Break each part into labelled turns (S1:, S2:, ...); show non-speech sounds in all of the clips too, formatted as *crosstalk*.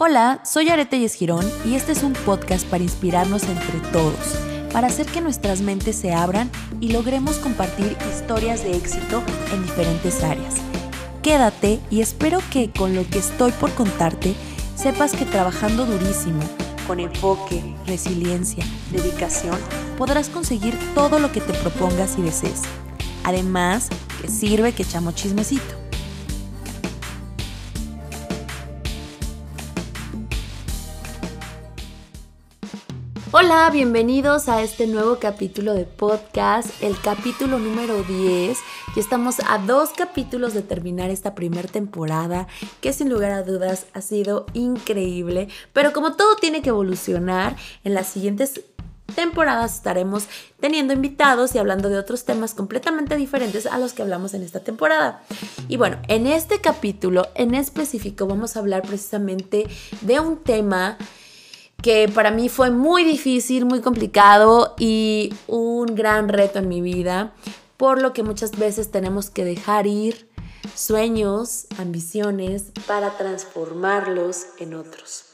S1: Hola, soy Arete Girón y este es un podcast para inspirarnos entre todos, para hacer que nuestras mentes se abran y logremos compartir historias de éxito en diferentes áreas. Quédate y espero que con lo que estoy por contarte sepas que trabajando durísimo, con enfoque, resiliencia, dedicación, podrás conseguir todo lo que te propongas y desees. Además, que sirve que echamos chismecito. Hola, bienvenidos a este nuevo capítulo de podcast, el capítulo número 10. Y estamos a dos capítulos de terminar esta primera temporada, que sin lugar a dudas ha sido increíble. Pero como todo tiene que evolucionar, en las siguientes temporadas estaremos teniendo invitados y hablando de otros temas completamente diferentes a los que hablamos en esta temporada. Y bueno, en este capítulo en específico vamos a hablar precisamente de un tema que para mí fue muy difícil, muy complicado y un gran reto en mi vida, por lo que muchas veces tenemos que dejar ir sueños, ambiciones, para transformarlos en otros.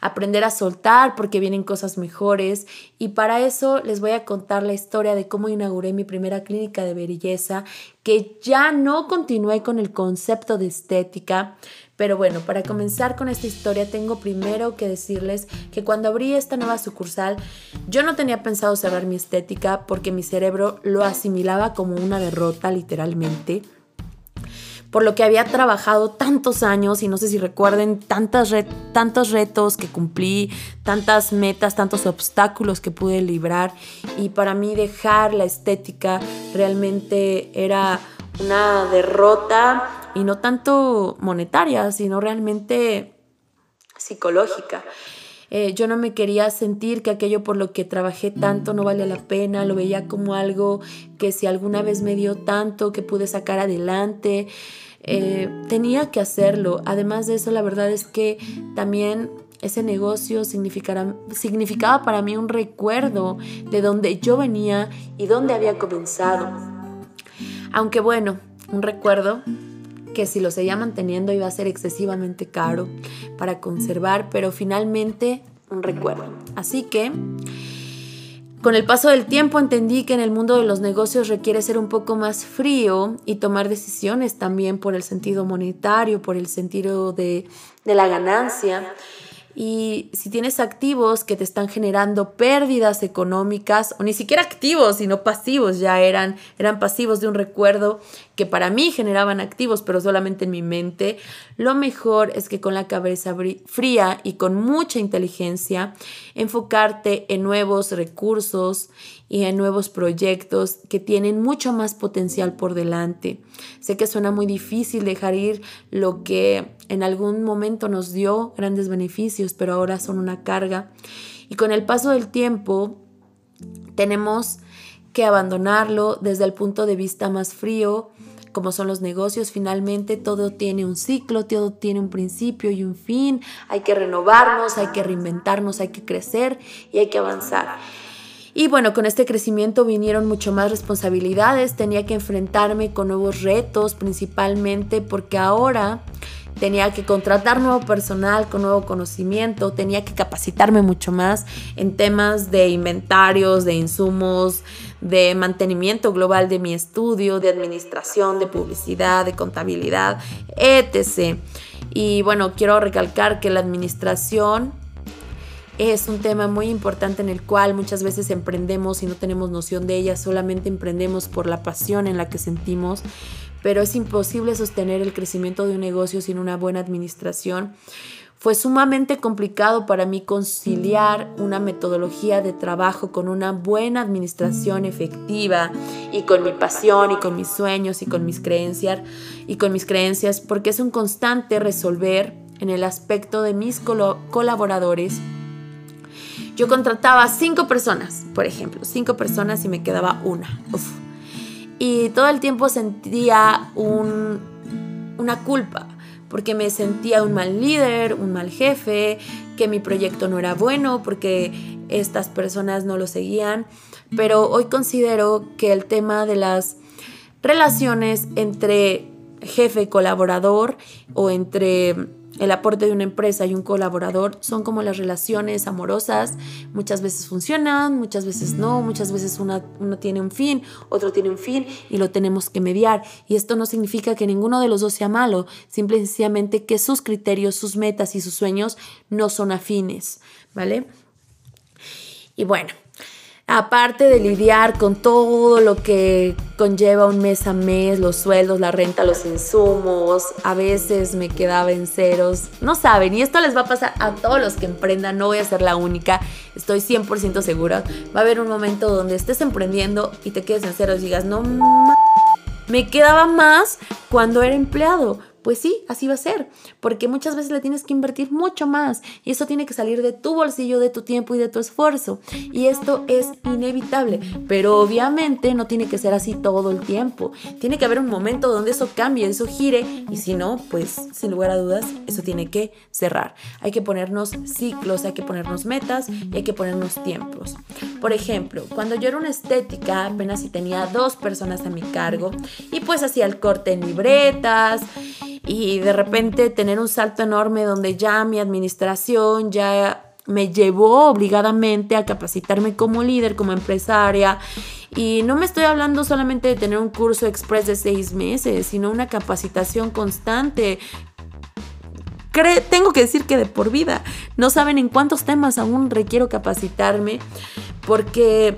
S1: Aprender a soltar porque vienen cosas mejores. Y para eso les voy a contar la historia de cómo inauguré mi primera clínica de belleza, que ya no continué con el concepto de estética, pero bueno, para comenzar con esta historia tengo primero que decirles que cuando abrí esta nueva sucursal yo no tenía pensado cerrar mi estética porque mi cerebro lo asimilaba como una derrota literalmente por lo que había trabajado tantos años y no sé si recuerden tantos retos que cumplí, tantas metas, tantos obstáculos que pude librar y para mí dejar la estética realmente era una derrota y no tanto monetaria, sino realmente psicológica. Eh, yo no me quería sentir que aquello por lo que trabajé tanto no vale la pena, lo veía como algo que si alguna vez me dio tanto, que pude sacar adelante, eh, tenía que hacerlo. Además de eso, la verdad es que también ese negocio significaba para mí un recuerdo de donde yo venía y dónde había comenzado. Aunque bueno, un recuerdo que si lo seguía manteniendo iba a ser excesivamente caro para conservar, pero finalmente un recuerdo. Así que con el paso del tiempo entendí que en el mundo de los negocios requiere ser un poco más frío y tomar decisiones también por el sentido monetario, por el sentido de, de la ganancia. Y si tienes activos que te están generando pérdidas económicas, o ni siquiera activos, sino pasivos, ya eran, eran pasivos de un recuerdo que para mí generaban activos, pero solamente en mi mente, lo mejor es que con la cabeza fría y con mucha inteligencia, enfocarte en nuevos recursos y en nuevos proyectos que tienen mucho más potencial por delante. Sé que suena muy difícil dejar ir lo que en algún momento nos dio grandes beneficios, pero ahora son una carga. Y con el paso del tiempo tenemos que abandonarlo desde el punto de vista más frío, como son los negocios, finalmente todo tiene un ciclo, todo tiene un principio y un fin, hay que renovarnos, hay que reinventarnos, hay que crecer y hay que avanzar. Y bueno, con este crecimiento vinieron mucho más responsabilidades, tenía que enfrentarme con nuevos retos, principalmente porque ahora tenía que contratar nuevo personal con nuevo conocimiento, tenía que capacitarme mucho más en temas de inventarios, de insumos, de mantenimiento global de mi estudio, de administración, de publicidad, de contabilidad, etc. Y bueno, quiero recalcar que la administración es un tema muy importante en el cual muchas veces emprendemos y no tenemos noción de ella, solamente emprendemos por la pasión en la que sentimos, pero es imposible sostener el crecimiento de un negocio sin una buena administración. Fue sumamente complicado para mí conciliar una metodología de trabajo con una buena administración efectiva y con mi pasión y con mis sueños y con mis creencias y con mis creencias porque es un constante resolver en el aspecto de mis colaboradores yo contrataba cinco personas, por ejemplo, cinco personas y me quedaba una. Y todo el tiempo sentía un, una culpa, porque me sentía un mal líder, un mal jefe, que mi proyecto no era bueno, porque estas personas no lo seguían. Pero hoy considero que el tema de las relaciones entre jefe y colaborador o entre el aporte de una empresa y un colaborador son como las relaciones amorosas. Muchas veces funcionan, muchas veces no, muchas veces uno tiene un fin, otro tiene un fin y lo tenemos que mediar. Y esto no significa que ninguno de los dos sea malo, simple y sencillamente que sus criterios, sus metas y sus sueños no son afines, ¿vale? Y bueno, aparte de lidiar con todo lo que conlleva un mes a mes, los sueldos, la renta, los insumos, a veces me quedaba en ceros. No saben, y esto les va a pasar a todos los que emprendan, no voy a ser la única, estoy 100% segura. Va a haber un momento donde estés emprendiendo y te quedes en ceros y digas, no, me quedaba más cuando era empleado pues sí, así va a ser, porque muchas veces le tienes que invertir mucho más y eso tiene que salir de tu bolsillo, de tu tiempo y de tu esfuerzo. Y esto es inevitable, pero obviamente no tiene que ser así todo el tiempo. Tiene que haber un momento donde eso cambie, eso gire y si no, pues sin lugar a dudas, eso tiene que cerrar. Hay que ponernos ciclos, hay que ponernos metas y hay que ponernos tiempos. Por ejemplo, cuando yo era una estética, apenas si tenía dos personas a mi cargo y pues hacía el corte en libretas y de repente tener un salto enorme donde ya mi administración ya me llevó obligadamente a capacitarme como líder, como empresaria. Y no me estoy hablando solamente de tener un curso express de seis meses, sino una capacitación constante. tengo que decir que de por vida. No saben en cuántos temas aún requiero capacitarme porque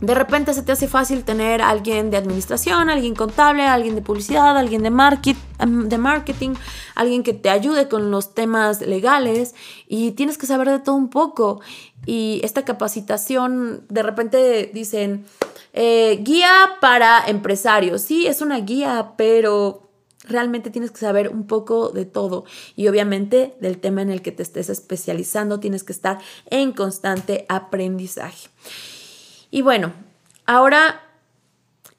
S1: de repente se te hace fácil tener alguien de administración, alguien contable, alguien de publicidad, alguien de, market, de marketing, alguien que te ayude con los temas legales y tienes que saber de todo un poco. Y esta capacitación, de repente dicen, eh, guía para empresarios. Sí, es una guía, pero realmente tienes que saber un poco de todo y obviamente del tema en el que te estés especializando tienes que estar en constante aprendizaje. Y bueno, ahora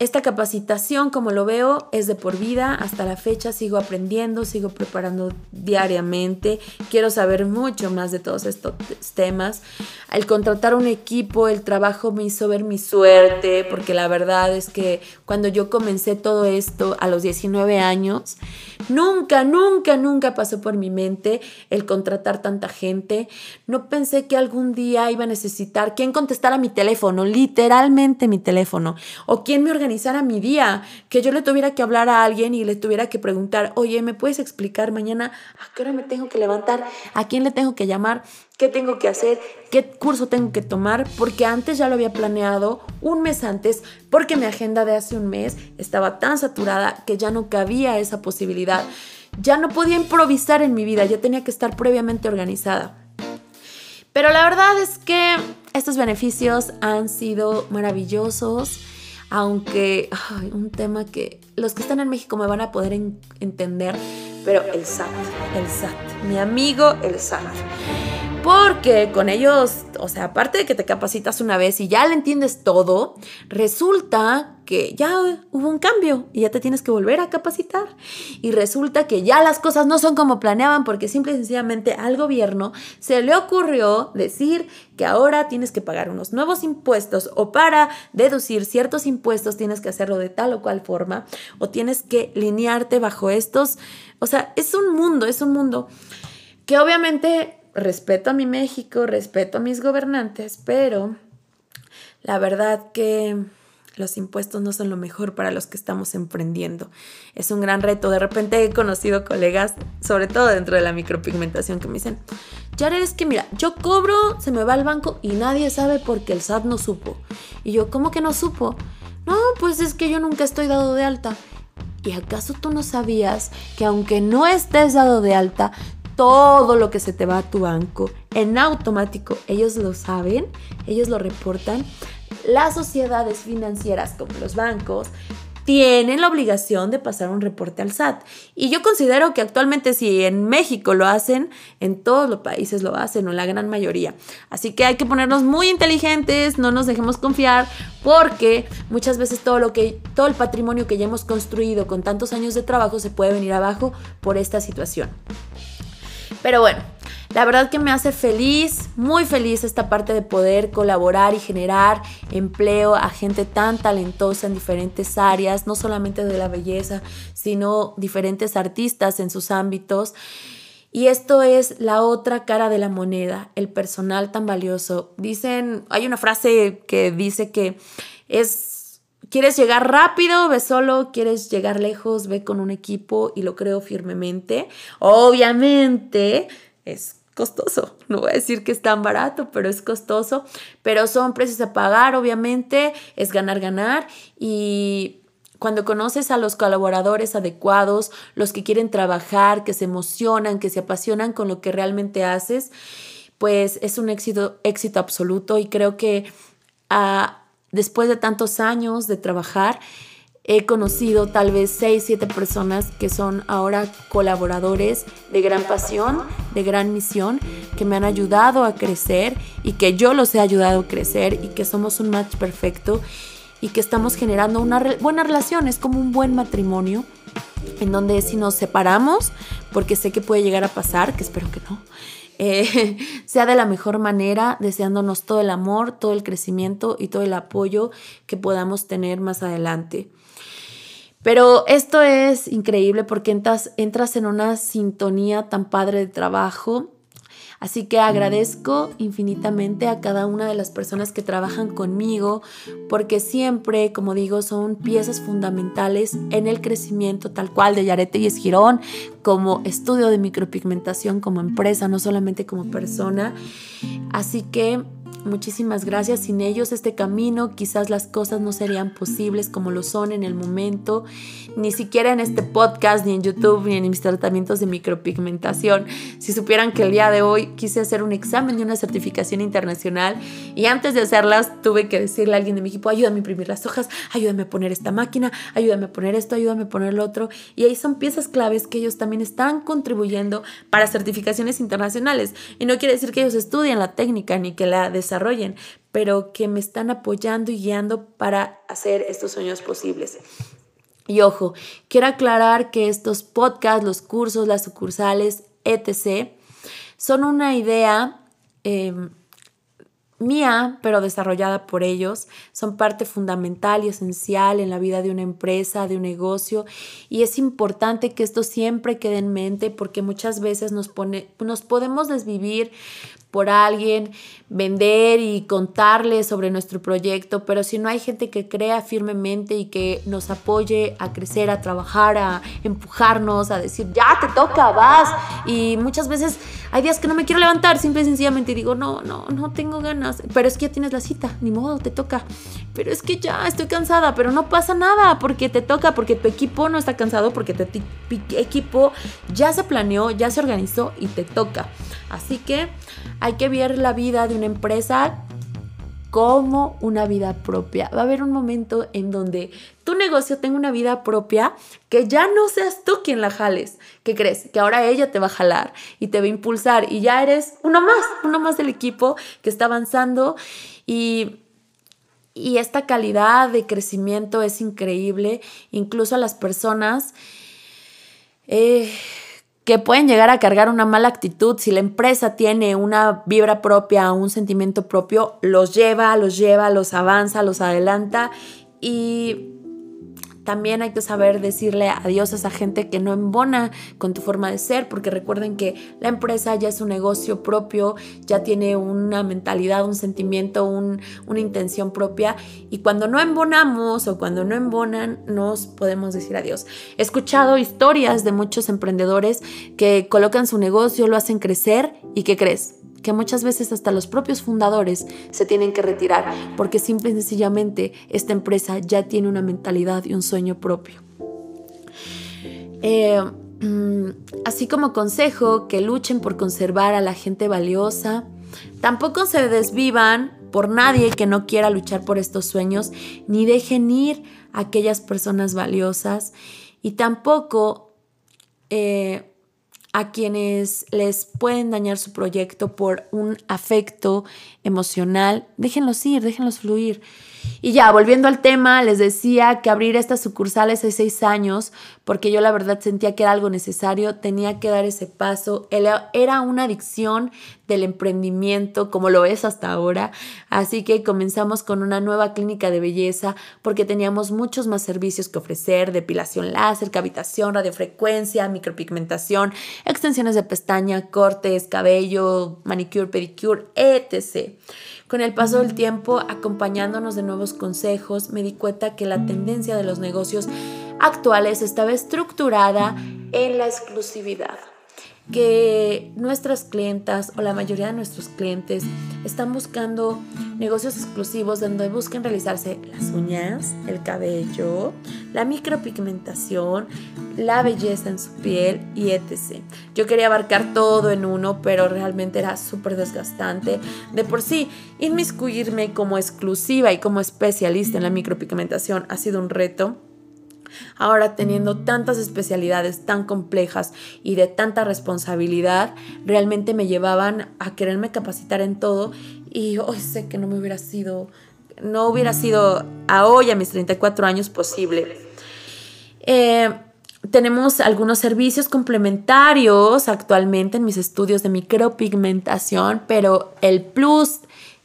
S1: esta capacitación, como lo veo, es de por vida. Hasta la fecha sigo aprendiendo, sigo preparando diariamente. Quiero saber mucho más de todos estos temas. El contratar un equipo, el trabajo me hizo ver mi suerte, porque la verdad es que cuando yo comencé todo esto a los 19 años, nunca, nunca, nunca pasó por mi mente el contratar tanta gente. No pensé que algún día iba a necesitar quién contestara mi teléfono, literalmente mi teléfono, o quién me organizara a mi día, que yo le tuviera que hablar a alguien y le tuviera que preguntar, oye, ¿me puedes explicar mañana a qué hora me tengo que levantar? ¿A quién le tengo que llamar? ¿Qué tengo que hacer? ¿Qué curso tengo que tomar? Porque antes ya lo había planeado un mes antes, porque mi agenda de hace un mes estaba tan saturada que ya no cabía esa posibilidad. Ya no podía improvisar en mi vida, ya tenía que estar previamente organizada. Pero la verdad es que estos beneficios han sido maravillosos aunque un tema que los que están en México me van a poder entender, pero el SAT, el SAT, mi amigo el SAT. Porque con ellos, o sea, aparte de que te capacitas una vez y ya le entiendes todo, resulta que ya hubo un cambio y ya te tienes que volver a capacitar. Y resulta que ya las cosas no son como planeaban porque simple y sencillamente al gobierno se le ocurrió decir que ahora tienes que pagar unos nuevos impuestos o para deducir ciertos impuestos tienes que hacerlo de tal o cual forma o tienes que linearte bajo estos. O sea, es un mundo, es un mundo que obviamente respeto a mi México, respeto a mis gobernantes, pero la verdad que los impuestos no son lo mejor para los que estamos emprendiendo. Es un gran reto. De repente he conocido colegas, sobre todo dentro de la micropigmentación, que me dicen, Jared, es que mira, yo cobro, se me va al banco y nadie sabe porque el SAT no supo. Y yo, ¿cómo que no supo? No, pues es que yo nunca estoy dado de alta. ¿Y acaso tú no sabías que aunque no estés dado de alta, todo lo que se te va a tu banco en automático. Ellos lo saben, ellos lo reportan. Las sociedades financieras como los bancos tienen la obligación de pasar un reporte al SAT. Y yo considero que actualmente si en México lo hacen, en todos los países lo hacen, o la gran mayoría. Así que hay que ponernos muy inteligentes, no nos dejemos confiar, porque muchas veces todo lo que todo el patrimonio que ya hemos construido con tantos años de trabajo se puede venir abajo por esta situación. Pero bueno, la verdad que me hace feliz, muy feliz esta parte de poder colaborar y generar empleo a gente tan talentosa en diferentes áreas, no solamente de la belleza, sino diferentes artistas en sus ámbitos. Y esto es la otra cara de la moneda, el personal tan valioso. Dicen, hay una frase que dice que es, quieres llegar rápido, ve solo, quieres llegar lejos, ve con un equipo y lo creo firmemente. Obviamente es costoso. No voy a decir que es tan barato, pero es costoso. Pero son precios a pagar, obviamente, es ganar, ganar. Y cuando conoces a los colaboradores adecuados, los que quieren trabajar, que se emocionan, que se apasionan con lo que realmente haces, pues es un éxito, éxito absoluto y creo que ah, después de tantos años de trabajar, he conocido tal vez seis, siete personas que son ahora colaboradores de gran pasión, de gran misión, que me han ayudado a crecer y que yo los he ayudado a crecer y que somos un match perfecto y que estamos generando una buena relación, es como un buen matrimonio, en donde si nos separamos, porque sé que puede llegar a pasar, que espero que no, *laughs* eh, sea de la mejor manera, deseándonos todo el amor, todo el crecimiento y todo el apoyo que podamos tener más adelante. Pero esto es increíble porque entras, entras en una sintonía tan padre de trabajo Así que agradezco infinitamente a cada una de las personas que trabajan conmigo porque siempre, como digo, son piezas fundamentales en el crecimiento tal cual de Yarete y Esgirón como estudio de micropigmentación como empresa, no solamente como persona. Así que Muchísimas gracias. Sin ellos este camino quizás las cosas no serían posibles como lo son en el momento, ni siquiera en este podcast, ni en YouTube, ni en mis tratamientos de micropigmentación. Si supieran que el día de hoy quise hacer un examen de una certificación internacional y antes de hacerlas tuve que decirle a alguien de mi equipo, ayúdame a imprimir las hojas, ayúdame a poner esta máquina, ayúdame a poner esto, ayúdame a poner lo otro. Y ahí son piezas claves que ellos también están contribuyendo para certificaciones internacionales. Y no quiere decir que ellos estudien la técnica ni que la desarrollen desarrollen, pero que me están apoyando y guiando para hacer estos sueños posibles. Y ojo, quiero aclarar que estos podcasts, los cursos, las sucursales, etc., son una idea em, mía, pero desarrollada por ellos, son parte fundamental y esencial en la vida de una empresa, de un negocio, y es importante que esto siempre quede en mente porque muchas veces nos, pone, nos podemos desvivir por alguien, vender y contarle sobre nuestro proyecto, pero si no hay gente que crea firmemente y que nos apoye a crecer, a trabajar, a empujarnos, a decir, ya te toca, vas. Y muchas veces hay días que no me quiero levantar, simple y sencillamente digo, no, no, no tengo ganas, pero es que ya tienes la cita, ni modo, te toca. Pero es que ya estoy cansada, pero no pasa nada porque te toca, porque tu equipo no está cansado, porque tu equipo ya se planeó, ya se organizó y te toca. Así que hay que ver la vida de una empresa como una vida propia. Va a haber un momento en donde tu negocio tenga una vida propia que ya no seas tú quien la jales. ¿Qué crees? Que ahora ella te va a jalar y te va a impulsar y ya eres uno más, uno más del equipo que está avanzando y y esta calidad de crecimiento es increíble, incluso a las personas eh, que pueden llegar a cargar una mala actitud, si la empresa tiene una vibra propia, un sentimiento propio, los lleva, los lleva, los avanza, los adelanta y también hay que saber decirle adiós a esa gente que no embona con tu forma de ser, porque recuerden que la empresa ya es un negocio propio, ya tiene una mentalidad, un sentimiento, una intención propia, y cuando no embonamos o cuando no embonan, nos podemos decir adiós. He escuchado historias de muchos emprendedores que colocan su negocio, lo hacen crecer, y ¿qué crees? Que muchas veces hasta los propios fundadores se tienen que retirar porque simple y sencillamente esta empresa ya tiene una mentalidad y un sueño propio. Eh, mm, así como consejo que luchen por conservar a la gente valiosa, tampoco se desvivan por nadie que no quiera luchar por estos sueños, ni dejen ir a aquellas personas valiosas y tampoco eh, a quienes les pueden dañar su proyecto por un afecto emocional, déjenlos ir, déjenlos fluir. Y ya, volviendo al tema, les decía que abrir estas sucursales hace seis años, porque yo la verdad sentía que era algo necesario, tenía que dar ese paso. Era una adicción del emprendimiento como lo es hasta ahora. Así que comenzamos con una nueva clínica de belleza porque teníamos muchos más servicios que ofrecer, depilación láser, cavitación, radiofrecuencia, micropigmentación, extensiones de pestaña, cortes, cabello, manicure, pedicure, etc. Con el paso del tiempo, acompañándonos de nuevos consejos, me di cuenta que la tendencia de los negocios actuales estaba estructurada en la exclusividad que nuestras clientas o la mayoría de nuestros clientes están buscando negocios exclusivos donde busquen realizarse las uñas, el cabello, la micropigmentación, la belleza en su piel y etc. Yo quería abarcar todo en uno, pero realmente era súper desgastante. De por sí, inmiscuirme como exclusiva y como especialista en la micropigmentación ha sido un reto Ahora teniendo tantas especialidades tan complejas y de tanta responsabilidad, realmente me llevaban a quererme capacitar en todo y hoy sé que no me hubiera sido, no hubiera sido a hoy, a mis 34 años, posible. Eh, tenemos algunos servicios complementarios actualmente en mis estudios de micropigmentación, pero el plus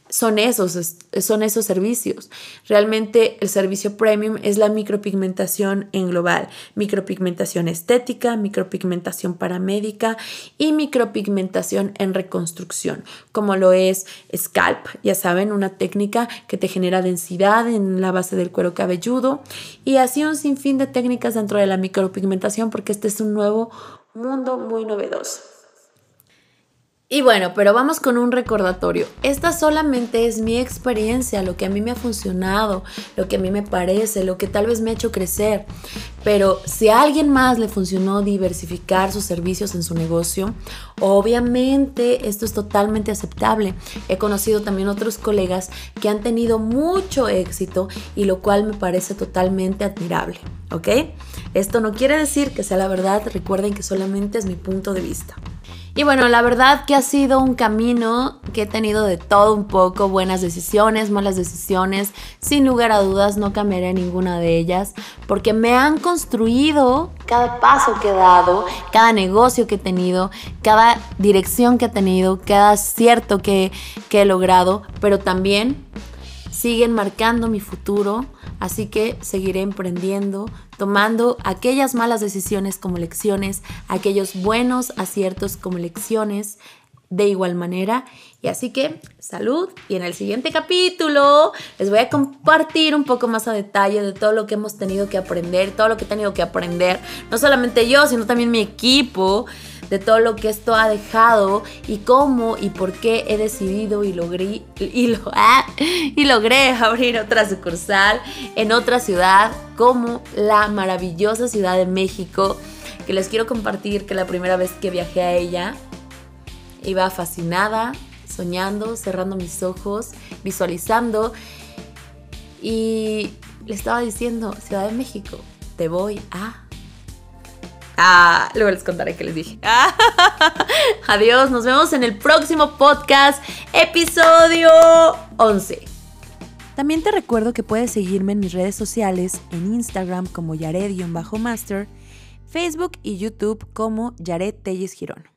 S1: son esos, son esos servicios. Realmente el servicio premium es la micropigmentación en global, micropigmentación estética, micropigmentación paramédica y micropigmentación en reconstrucción, como lo es scalp, ya saben, una técnica que te genera densidad en la base del cuero cabelludo y así un sinfín de técnicas dentro de la micropigmentación porque este es un nuevo mundo muy novedoso. Y bueno, pero vamos con un recordatorio. Esta solamente es mi experiencia, lo que a mí me ha funcionado, lo que a mí me parece, lo que tal vez me ha hecho crecer. Pero si a alguien más le funcionó diversificar sus servicios en su negocio, obviamente esto es totalmente aceptable. He conocido también otros colegas que han tenido mucho éxito y lo cual me parece totalmente admirable. ¿Ok? Esto no quiere decir que sea la verdad, recuerden que solamente es mi punto de vista. Y bueno, la verdad que ha sido un camino que he tenido de todo un poco, buenas decisiones, malas decisiones, sin lugar a dudas no cambiaré ninguna de ellas, porque me han construido cada paso que he dado, cada negocio que he tenido, cada dirección que he tenido, cada acierto que, que he logrado, pero también siguen marcando mi futuro, así que seguiré emprendiendo, tomando aquellas malas decisiones como lecciones, aquellos buenos aciertos como lecciones de igual manera. Y así que salud y en el siguiente capítulo les voy a compartir un poco más a detalle de todo lo que hemos tenido que aprender, todo lo que he tenido que aprender, no solamente yo, sino también mi equipo de todo lo que esto ha dejado y cómo y por qué he decidido y logré, *laughs* ah, y logré abrir otra sucursal en otra ciudad como la maravillosa Ciudad de México, que les quiero compartir que la primera vez que viajé a ella iba fascinada, soñando, cerrando mis ojos, visualizando y le estaba diciendo, Ciudad de México, te voy a Ah, luego les contaré qué les dije. *laughs* Adiós, nos vemos en el próximo podcast, episodio 11. También te recuerdo que puedes seguirme en mis redes sociales, en Instagram como Yared-Master, Facebook y YouTube como Yared Telles Girón.